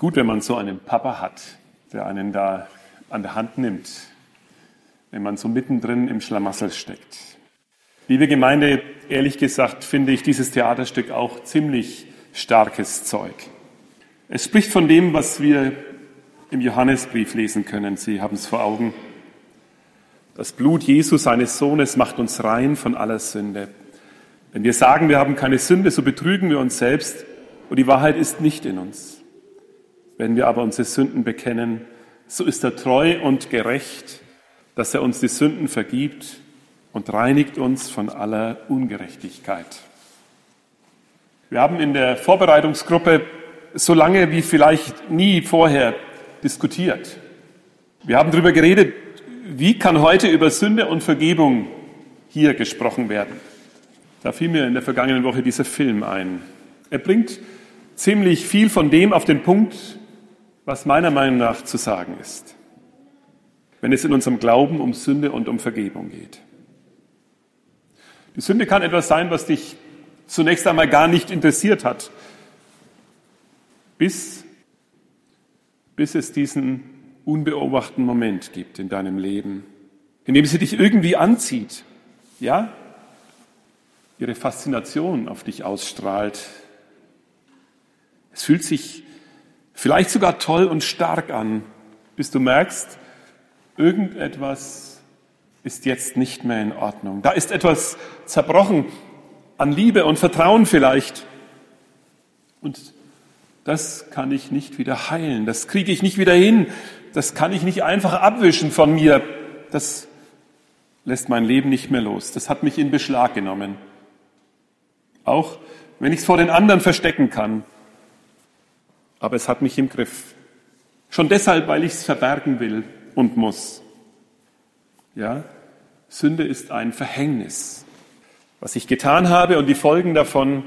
gut, wenn man so einen Papa hat, der einen da an der Hand nimmt, wenn man so mittendrin im Schlamassel steckt. Liebe Gemeinde, ehrlich gesagt finde ich dieses Theaterstück auch ziemlich starkes Zeug. Es spricht von dem, was wir im Johannesbrief lesen können. Sie haben es vor Augen. Das Blut Jesu, seines Sohnes, macht uns rein von aller Sünde. Wenn wir sagen, wir haben keine Sünde, so betrügen wir uns selbst und die Wahrheit ist nicht in uns. Wenn wir aber unsere Sünden bekennen, so ist er treu und gerecht, dass er uns die Sünden vergibt und reinigt uns von aller Ungerechtigkeit. Wir haben in der Vorbereitungsgruppe so lange wie vielleicht nie vorher diskutiert. Wir haben darüber geredet, wie kann heute über Sünde und Vergebung hier gesprochen werden. Da fiel mir in der vergangenen Woche dieser Film ein. Er bringt ziemlich viel von dem auf den Punkt, was meiner Meinung nach zu sagen ist, wenn es in unserem Glauben um Sünde und um Vergebung geht. Die Sünde kann etwas sein, was dich zunächst einmal gar nicht interessiert hat, bis, bis es diesen unbeobachten Moment gibt in deinem Leben, in dem sie dich irgendwie anzieht, ja, ihre Faszination auf dich ausstrahlt. Es fühlt sich vielleicht sogar toll und stark an, bis du merkst, irgendetwas ist jetzt nicht mehr in Ordnung. Da ist etwas zerbrochen an Liebe und Vertrauen vielleicht. Und das kann ich nicht wieder heilen, das kriege ich nicht wieder hin, das kann ich nicht einfach abwischen von mir. Das lässt mein Leben nicht mehr los. Das hat mich in Beschlag genommen. Auch wenn ich es vor den anderen verstecken kann. Aber es hat mich im Griff. Schon deshalb, weil ich es verbergen will und muss. Ja, Sünde ist ein Verhängnis. Was ich getan habe und die Folgen davon,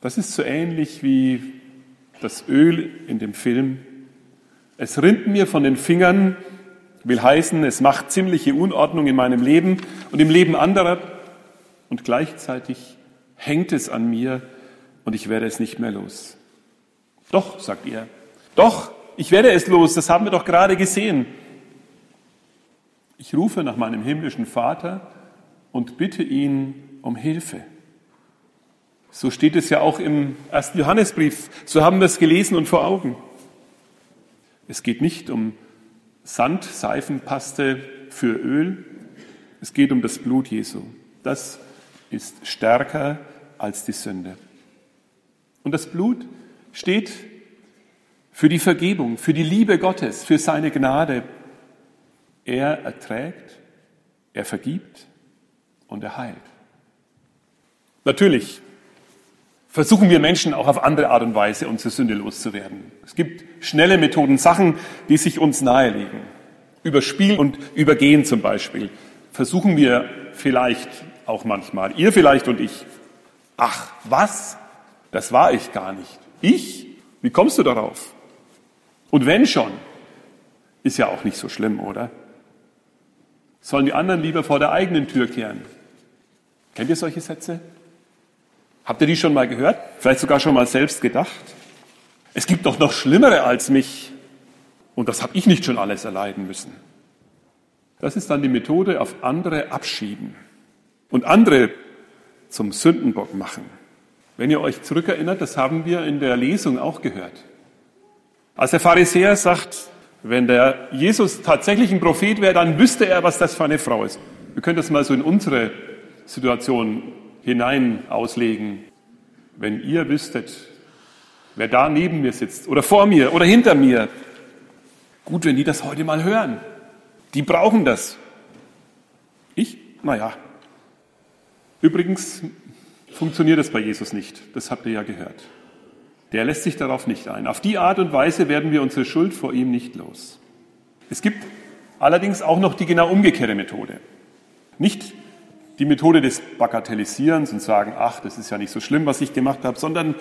das ist so ähnlich wie das Öl in dem Film. Es rinnt mir von den Fingern, will heißen, es macht ziemliche Unordnung in meinem Leben und im Leben anderer und gleichzeitig hängt es an mir und ich werde es nicht mehr los. Doch, sagt ihr, doch, ich werde es los, das haben wir doch gerade gesehen. Ich rufe nach meinem himmlischen Vater und bitte ihn um Hilfe. So steht es ja auch im ersten Johannesbrief. So haben wir es gelesen und vor Augen. Es geht nicht um Sand, Seifenpaste für Öl. Es geht um das Blut Jesu. Das ist stärker als die Sünde. Und das Blut steht für die Vergebung, für die Liebe Gottes, für seine Gnade. Er erträgt, er vergibt und er heilt. Natürlich versuchen wir Menschen auch auf andere Art und Weise unsere Sünde loszuwerden. Es gibt schnelle Methoden, Sachen, die sich uns nahelegen. Überspielen und übergehen zum Beispiel. Versuchen wir vielleicht auch manchmal. Ihr vielleicht und ich. Ach, was? Das war ich gar nicht. Ich? Wie kommst du darauf? Und wenn schon, ist ja auch nicht so schlimm, oder? Sollen die anderen lieber vor der eigenen Tür kehren? Kennt ihr solche Sätze? Habt ihr die schon mal gehört? Vielleicht sogar schon mal selbst gedacht? Es gibt doch noch Schlimmere als mich. Und das habe ich nicht schon alles erleiden müssen. Das ist dann die Methode auf andere abschieben und andere zum Sündenbock machen. Wenn ihr euch zurückerinnert, das haben wir in der Lesung auch gehört. Als der Pharisäer sagt, wenn der Jesus tatsächlich ein Prophet wäre, dann wüsste er, was das für eine Frau ist. Wir können das mal so in unsere Situation hinein auslegen. Wenn ihr wüsstet, wer da neben mir sitzt oder vor mir oder hinter mir, gut, wenn die das heute mal hören. Die brauchen das. Ich? Naja. Übrigens funktioniert das bei Jesus nicht. Das habt ihr ja gehört. Der lässt sich darauf nicht ein. Auf die Art und Weise werden wir unsere Schuld vor ihm nicht los. Es gibt allerdings auch noch die genau umgekehrte Methode. Nicht die Methode des Bagatellisierens und sagen, ach, das ist ja nicht so schlimm, was ich gemacht habe, sondern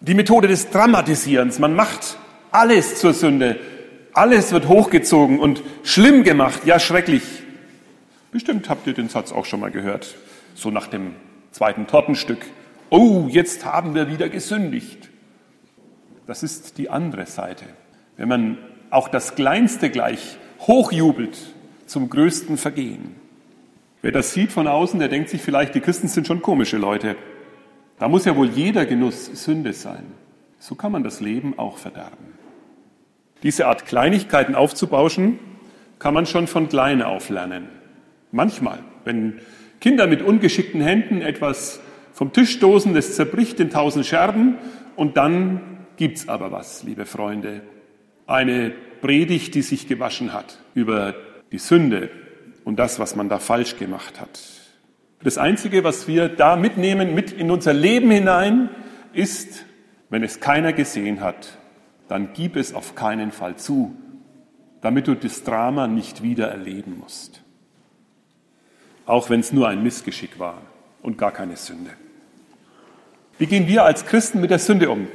die Methode des Dramatisierens. Man macht alles zur Sünde. Alles wird hochgezogen und schlimm gemacht, ja schrecklich. Bestimmt habt ihr den Satz auch schon mal gehört. So nach dem zweiten Tortenstück. Oh, jetzt haben wir wieder gesündigt. Das ist die andere Seite. Wenn man auch das Kleinste gleich hochjubelt zum größten Vergehen. Wer das sieht von außen, der denkt sich vielleicht, die Christen sind schon komische Leute. Da muss ja wohl jeder Genuss Sünde sein. So kann man das Leben auch verderben. Diese Art Kleinigkeiten aufzubauschen, kann man schon von klein auf lernen. Manchmal, wenn Kinder mit ungeschickten Händen etwas vom Tisch stoßen, das zerbricht in tausend Scherben und dann gibt's aber was, liebe Freunde. Eine Predigt, die sich gewaschen hat über die Sünde und das, was man da falsch gemacht hat. Das Einzige, was wir da mitnehmen, mit in unser Leben hinein, ist, wenn es keiner gesehen hat, dann gib es auf keinen Fall zu, damit du das Drama nicht wieder erleben musst. Auch wenn es nur ein Missgeschick war und gar keine Sünde. Wie gehen wir als Christen mit der Sünde um?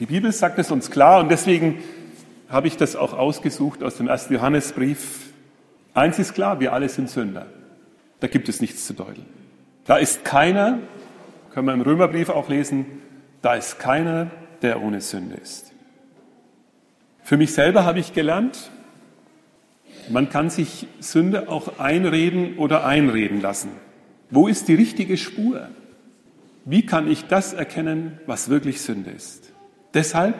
Die Bibel sagt es uns klar und deswegen habe ich das auch ausgesucht aus dem ersten Johannesbrief. Eins ist klar, wir alle sind Sünder. Da gibt es nichts zu deuteln. Da ist keiner, können wir im Römerbrief auch lesen, da ist keiner, der ohne Sünde ist. Für mich selber habe ich gelernt, man kann sich Sünde auch einreden oder einreden lassen. Wo ist die richtige Spur? Wie kann ich das erkennen, was wirklich Sünde ist? Deshalb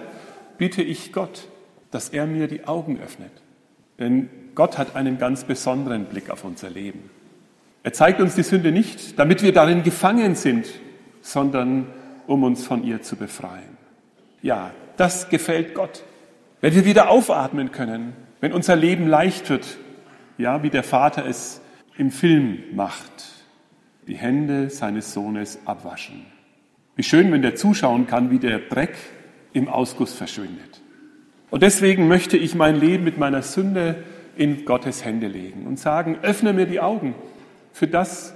bitte ich Gott, dass er mir die Augen öffnet. Denn Gott hat einen ganz besonderen Blick auf unser Leben. Er zeigt uns die Sünde nicht, damit wir darin gefangen sind, sondern um uns von ihr zu befreien. Ja, das gefällt Gott. Wenn wir wieder aufatmen können, wenn unser Leben leicht wird, ja, wie der Vater es im Film macht, die Hände seines Sohnes abwaschen. Wie schön, wenn der zuschauen kann, wie der Dreck im Ausguss verschwindet. Und deswegen möchte ich mein Leben mit meiner Sünde in Gottes Hände legen und sagen, öffne mir die Augen für das,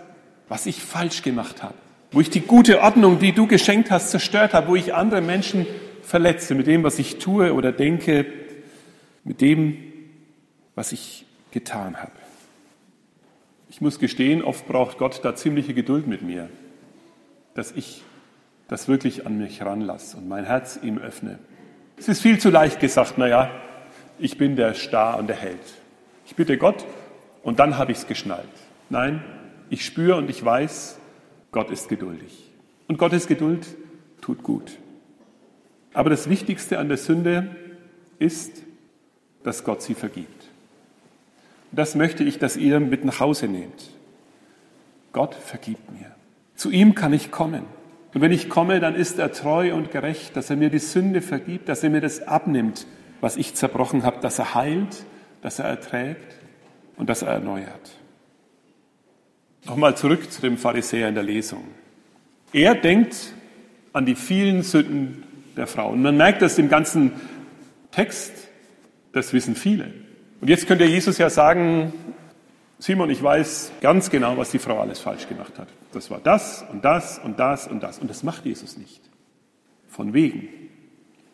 was ich falsch gemacht habe, wo ich die gute Ordnung, die du geschenkt hast, zerstört habe, wo ich andere Menschen verletze mit dem, was ich tue oder denke, mit dem, was ich getan habe. Ich muss gestehen, oft braucht Gott da ziemliche Geduld mit mir, dass ich das wirklich an mich ranlasse und mein Herz ihm öffne. Es ist viel zu leicht gesagt, naja, ich bin der Star und der Held. Ich bitte Gott und dann habe ich es geschnallt. Nein, ich spüre und ich weiß, Gott ist geduldig. Und Gottes Geduld tut gut. Aber das Wichtigste an der Sünde ist, dass Gott sie vergibt. Das möchte ich, dass ihr mit nach Hause nehmt. Gott vergibt mir. Zu ihm kann ich kommen. Und wenn ich komme, dann ist er treu und gerecht, dass er mir die Sünde vergibt, dass er mir das abnimmt, was ich zerbrochen habe, dass er heilt, dass er erträgt und dass er erneuert. Nochmal zurück zu dem Pharisäer in der Lesung. Er denkt an die vielen Sünden der Frau. Und man merkt das im ganzen Text, das wissen viele. Und jetzt könnte Jesus ja sagen, Simon, ich weiß ganz genau, was die Frau alles falsch gemacht hat. Das war das und das und das und das. Und das macht Jesus nicht. Von wegen.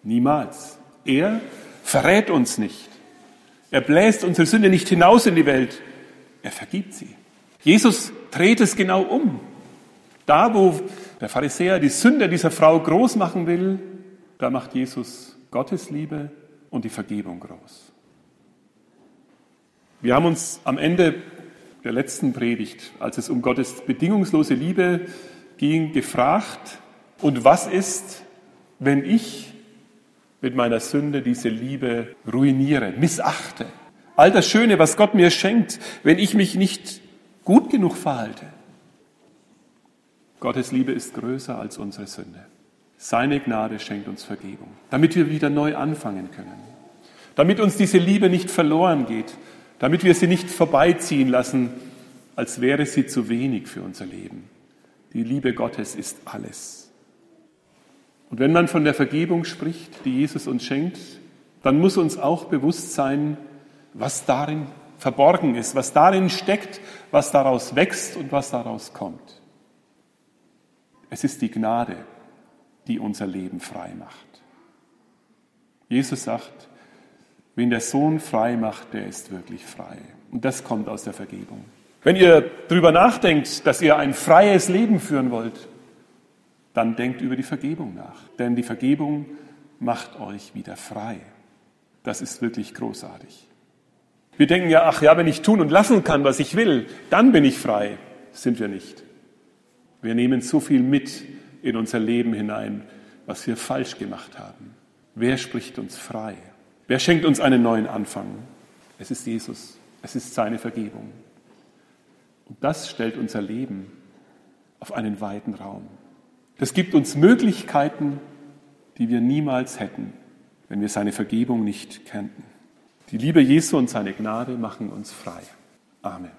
Niemals. Er verrät uns nicht. Er bläst unsere Sünde nicht hinaus in die Welt. Er vergibt sie. Jesus dreht es genau um. Da, wo der Pharisäer die Sünde dieser Frau groß machen will, da macht Jesus Gottes Liebe und die Vergebung groß. Wir haben uns am Ende der letzten Predigt, als es um Gottes bedingungslose Liebe ging, gefragt, und was ist, wenn ich mit meiner Sünde diese Liebe ruiniere, missachte? All das Schöne, was Gott mir schenkt, wenn ich mich nicht gut genug verhalte. Gottes Liebe ist größer als unsere Sünde. Seine Gnade schenkt uns Vergebung, damit wir wieder neu anfangen können, damit uns diese Liebe nicht verloren geht, damit wir sie nicht vorbeiziehen lassen, als wäre sie zu wenig für unser Leben. Die Liebe Gottes ist alles. Und wenn man von der Vergebung spricht, die Jesus uns schenkt, dann muss uns auch bewusst sein, was darin verborgen ist, was darin steckt, was daraus wächst und was daraus kommt. Es ist die Gnade, die unser Leben frei macht. Jesus sagt, wen der Sohn frei macht, der ist wirklich frei. Und das kommt aus der Vergebung. Wenn ihr darüber nachdenkt, dass ihr ein freies Leben führen wollt, dann denkt über die Vergebung nach. Denn die Vergebung macht euch wieder frei. Das ist wirklich großartig. Wir denken ja, ach ja, wenn ich tun und lassen kann, was ich will, dann bin ich frei. Sind wir nicht. Wir nehmen so viel mit in unser Leben hinein, was wir falsch gemacht haben. Wer spricht uns frei? Wer schenkt uns einen neuen Anfang? Es ist Jesus. Es ist seine Vergebung. Und das stellt unser Leben auf einen weiten Raum. Das gibt uns Möglichkeiten, die wir niemals hätten, wenn wir seine Vergebung nicht kannten. Die Liebe Jesu und seine Gnade machen uns frei. Amen.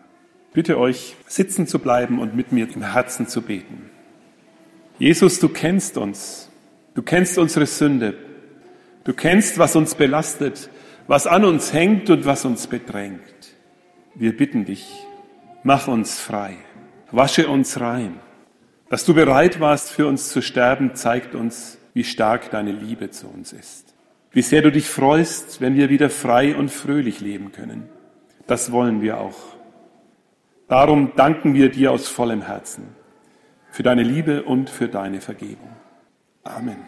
Bitte euch, sitzen zu bleiben und mit mir im Herzen zu beten. Jesus, du kennst uns. Du kennst unsere Sünde. Du kennst, was uns belastet, was an uns hängt und was uns bedrängt. Wir bitten dich, mach uns frei. Wasche uns rein. Dass du bereit warst, für uns zu sterben, zeigt uns, wie stark deine Liebe zu uns ist. Wie sehr du dich freust, wenn wir wieder frei und fröhlich leben können. Das wollen wir auch. Darum danken wir dir aus vollem Herzen für deine Liebe und für deine Vergebung. Amen.